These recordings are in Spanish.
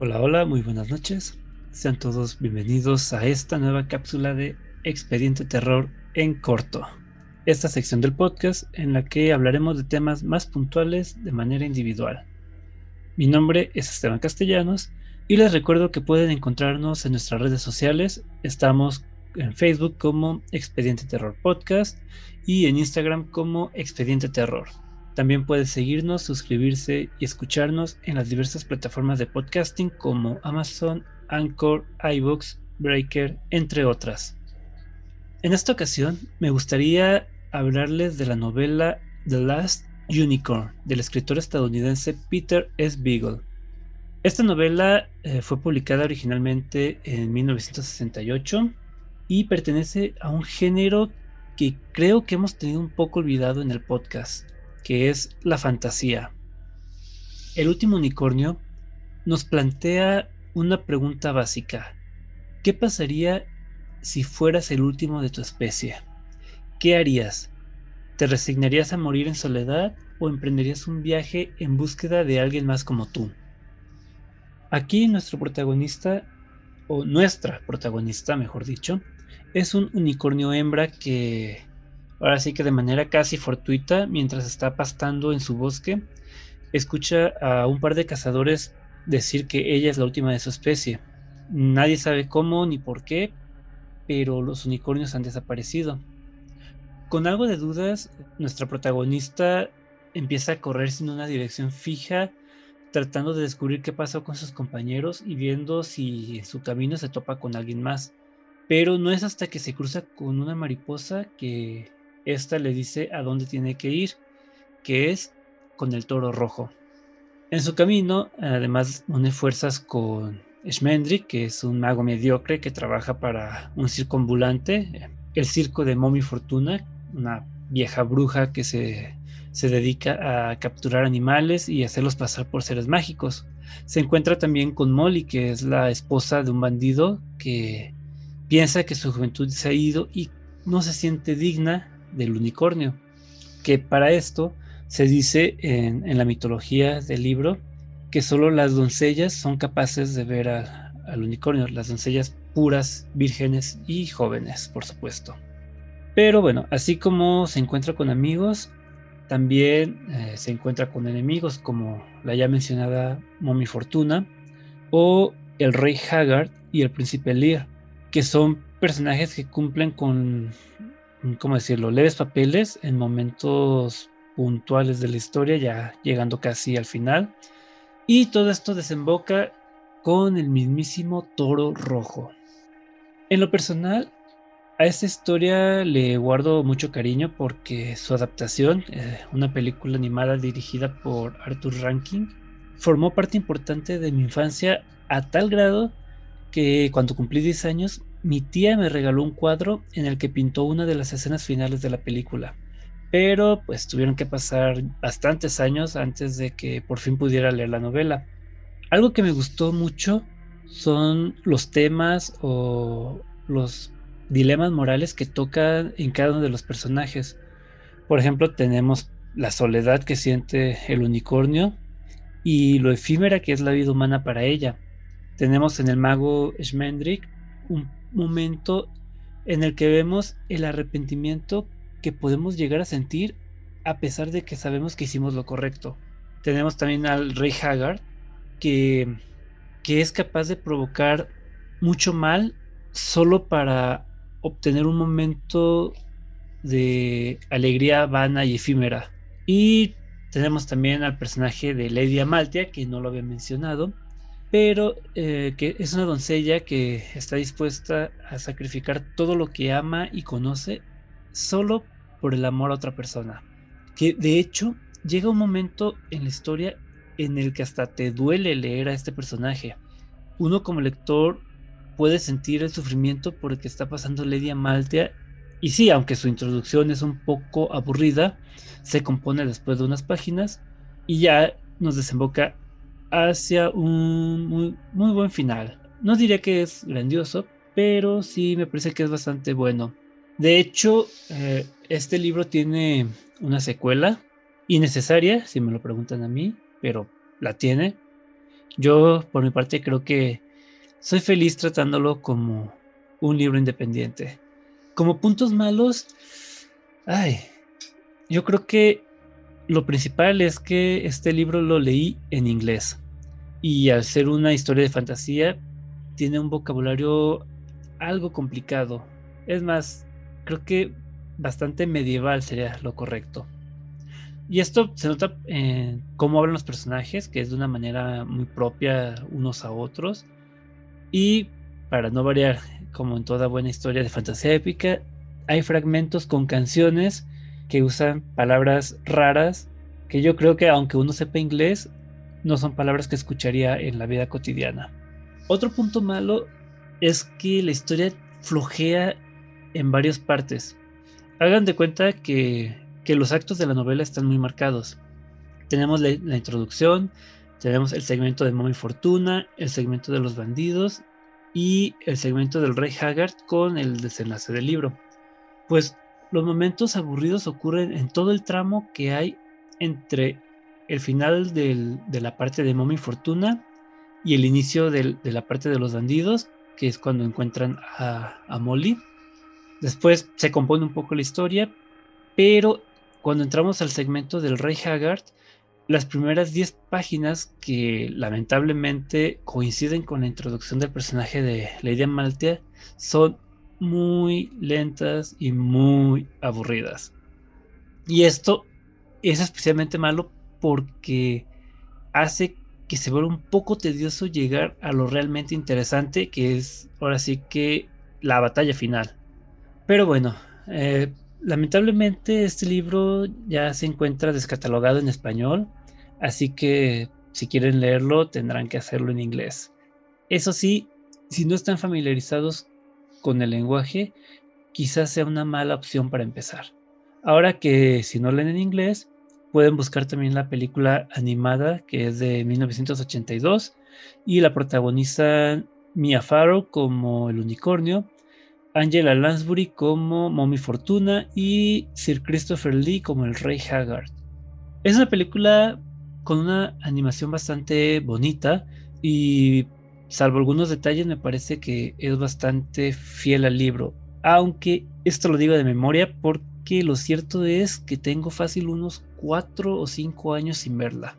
Hola, hola, muy buenas noches. Sean todos bienvenidos a esta nueva cápsula de Expediente Terror en corto. Esta sección del podcast en la que hablaremos de temas más puntuales de manera individual. Mi nombre es Esteban Castellanos y les recuerdo que pueden encontrarnos en nuestras redes sociales. Estamos en Facebook como Expediente Terror Podcast y en Instagram como Expediente Terror. También puedes seguirnos, suscribirse y escucharnos en las diversas plataformas de podcasting como Amazon, Anchor, iVoox, Breaker, entre otras. En esta ocasión me gustaría hablarles de la novela The Last Unicorn del escritor estadounidense Peter S. Beagle. Esta novela eh, fue publicada originalmente en 1968 y pertenece a un género que creo que hemos tenido un poco olvidado en el podcast que es la fantasía. El último unicornio nos plantea una pregunta básica. ¿Qué pasaría si fueras el último de tu especie? ¿Qué harías? ¿Te resignarías a morir en soledad o emprenderías un viaje en búsqueda de alguien más como tú? Aquí nuestro protagonista, o nuestra protagonista, mejor dicho, es un unicornio hembra que ahora sí que de manera casi fortuita, mientras está pastando en su bosque, escucha a un par de cazadores decir que ella es la última de su especie. Nadie sabe cómo ni por qué, pero los unicornios han desaparecido. Con algo de dudas, nuestra protagonista empieza a correr sin una dirección fija, tratando de descubrir qué pasó con sus compañeros y viendo si en su camino se topa con alguien más. Pero no es hasta que se cruza con una mariposa que esta le dice a dónde tiene que ir, que es con el toro rojo. En su camino, además, une fuerzas con Schmendrick, que es un mago mediocre que trabaja para un circo ambulante, el circo de Mommy Fortuna, una vieja bruja que se, se dedica a capturar animales y hacerlos pasar por seres mágicos. Se encuentra también con Molly, que es la esposa de un bandido que piensa que su juventud se ha ido y no se siente digna del unicornio, que para esto se dice en, la mitología del libro que solo las doncellas son capaces de ver al unicornio, las doncellas puras, vírgenes y jóvenes, por supuesto. Pero bueno, así como se encuentra con amigos, también eh, se encuentra con enemigos como la ya mencionada Mommy Fortuna o el rey Haggard y el príncipe Lear, que son personajes que cumplen con ¿cómo decirlo?, leves papeles en momentos puntuales de la historia, ya llegando casi al final. Y todo esto desemboca con el mismísimo toro rojo. En lo personal, a esta historia le guardo mucho cariño porque su adaptación, eh, una película animada dirigida por Arthur Rankin, formó parte importante de mi infancia a tal grado que cuando cumplí 10 años mi tía me regaló un cuadro en el que pintó una de las escenas finales de la película, pero pues tuvieron que pasar bastantes años antes de que por fin pudiera leer la novela. Algo que me gustó mucho son los temas o los dilemas morales que tocan en cada uno de los personajes. Por ejemplo, tenemos la soledad que siente el unicornio y lo efímera que es la vida humana para ella. Tenemos en el mago Schmendrick un momento en el que vemos el arrepentimiento que podemos llegar a sentir a pesar de que sabemos que hicimos lo correcto. Tenemos también al rey Haggard, que, que es capaz de provocar mucho mal solo para obtener un momento de alegría vana y efímera. Y tenemos también al personaje de Lady Amaltia, que no lo había mencionado, pero eh, que es una doncella que está dispuesta a sacrificar todo lo que ama y conoce solo por el amor a otra persona. Que de hecho llega un momento en la historia en el que hasta te duele leer a este personaje. Uno como lector puede sentir el sufrimiento por el que está pasando Lady Amaltea y sí, aunque su introducción es un poco aburrida, se compone después de unas páginas y ya nos desemboca hacia un muy, buen final. No diría que es grandioso, pero sí me parece que es bastante bueno. De hecho, eh, este libro tiene una secuela innecesaria, si me lo preguntan a mí, pero la tiene. Yo, por mi parte, creo que soy feliz tratándolo como un libro independiente. Como puntos malos, ay, yo creo que lo principal es que este libro lo leí en inglés y al ser una historia de fantasía tiene un vocabulario algo complicado. Es más, creo que bastante medieval sería lo correcto. Y esto se nota en cómo hablan los personajes, que es de una manera muy propia unos a otros. Y para no variar, como en toda buena historia de fantasía épica, hay fragmentos con canciones que usan palabras raras que yo creo que aunque uno sepa inglés, no son palabras que escucharía en la vida cotidiana. Otro punto malo es que la historia flojea en varias partes. Hagan de cuenta que, los actos de la novela están muy marcados. Tenemos la, introducción, tenemos el segmento de Mommy Fortuna, el segmento de los bandidos y el segmento del Rey Haggard con el desenlace del libro. Pues los momentos aburridos ocurren en todo el tramo que hay entre el final de la parte de Mommy Fortuna y el inicio de la parte de los bandidos, que es cuando encuentran a, Molly. Después se compone un poco la historia, pero cuando entramos al segmento del Rey Haggard, las primeras 10 páginas que lamentablemente coinciden con la introducción del personaje de Lady Amaltea son muy lentas y muy aburridas. Y esto es especialmente malo porque hace que se vuelva un poco tedioso llegar a lo realmente interesante que es ahora sí que la batalla final. Pero bueno, eh, lamentablemente este libro ya se encuentra descatalogado en español Así que si quieren leerlo tendrán que hacerlo en inglés. Eso sí, si no están familiarizados con el lenguaje, quizás sea una mala opción para empezar. Ahora que si no leen en inglés, pueden buscar también la película animada que es de 1982 y la protagoniza Mia Farrow como el unicornio, Angela Lansbury como Mommy Fortuna y Sir Christopher Lee como el Rey Haggard. Es una película con una animación bastante bonita y salvo algunos detalles me parece que es bastante fiel al libro. Aunque esto lo digo de memoria porque lo cierto es que tengo fácil unos 4 o 5 años sin verla.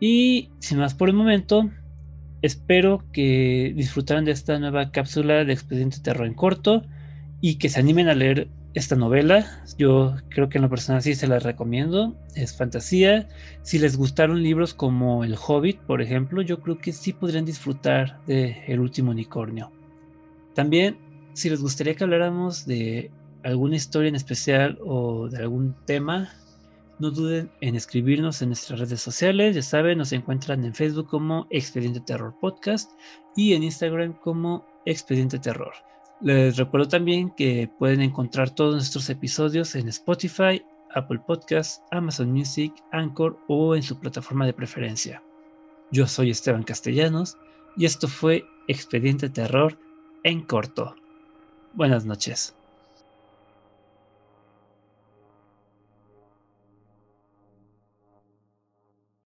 Y sin más por el momento, espero que disfrutaran de esta nueva cápsula de Expediente Terror en corto y que se animen a leer esta novela. Yo creo que en lo personal sí se la recomiendo. Es fantasía. Si les gustaron libros como El Hobbit, por ejemplo, yo creo que sí podrían disfrutar de El último unicornio. También, si les gustaría que habláramos de alguna historia en especial o de algún tema, no duden en escribirnos en nuestras redes sociales. Ya saben, nos encuentran en Facebook como Expediente Terror Podcast y en Instagram como Expediente Terror. Les recuerdo también que pueden encontrar todos nuestros episodios en Spotify, Apple Podcasts, Amazon Music, Anchor o en su plataforma de preferencia. Yo soy Esteban Castellanos y esto fue Expediente Terror en corto. Buenas noches.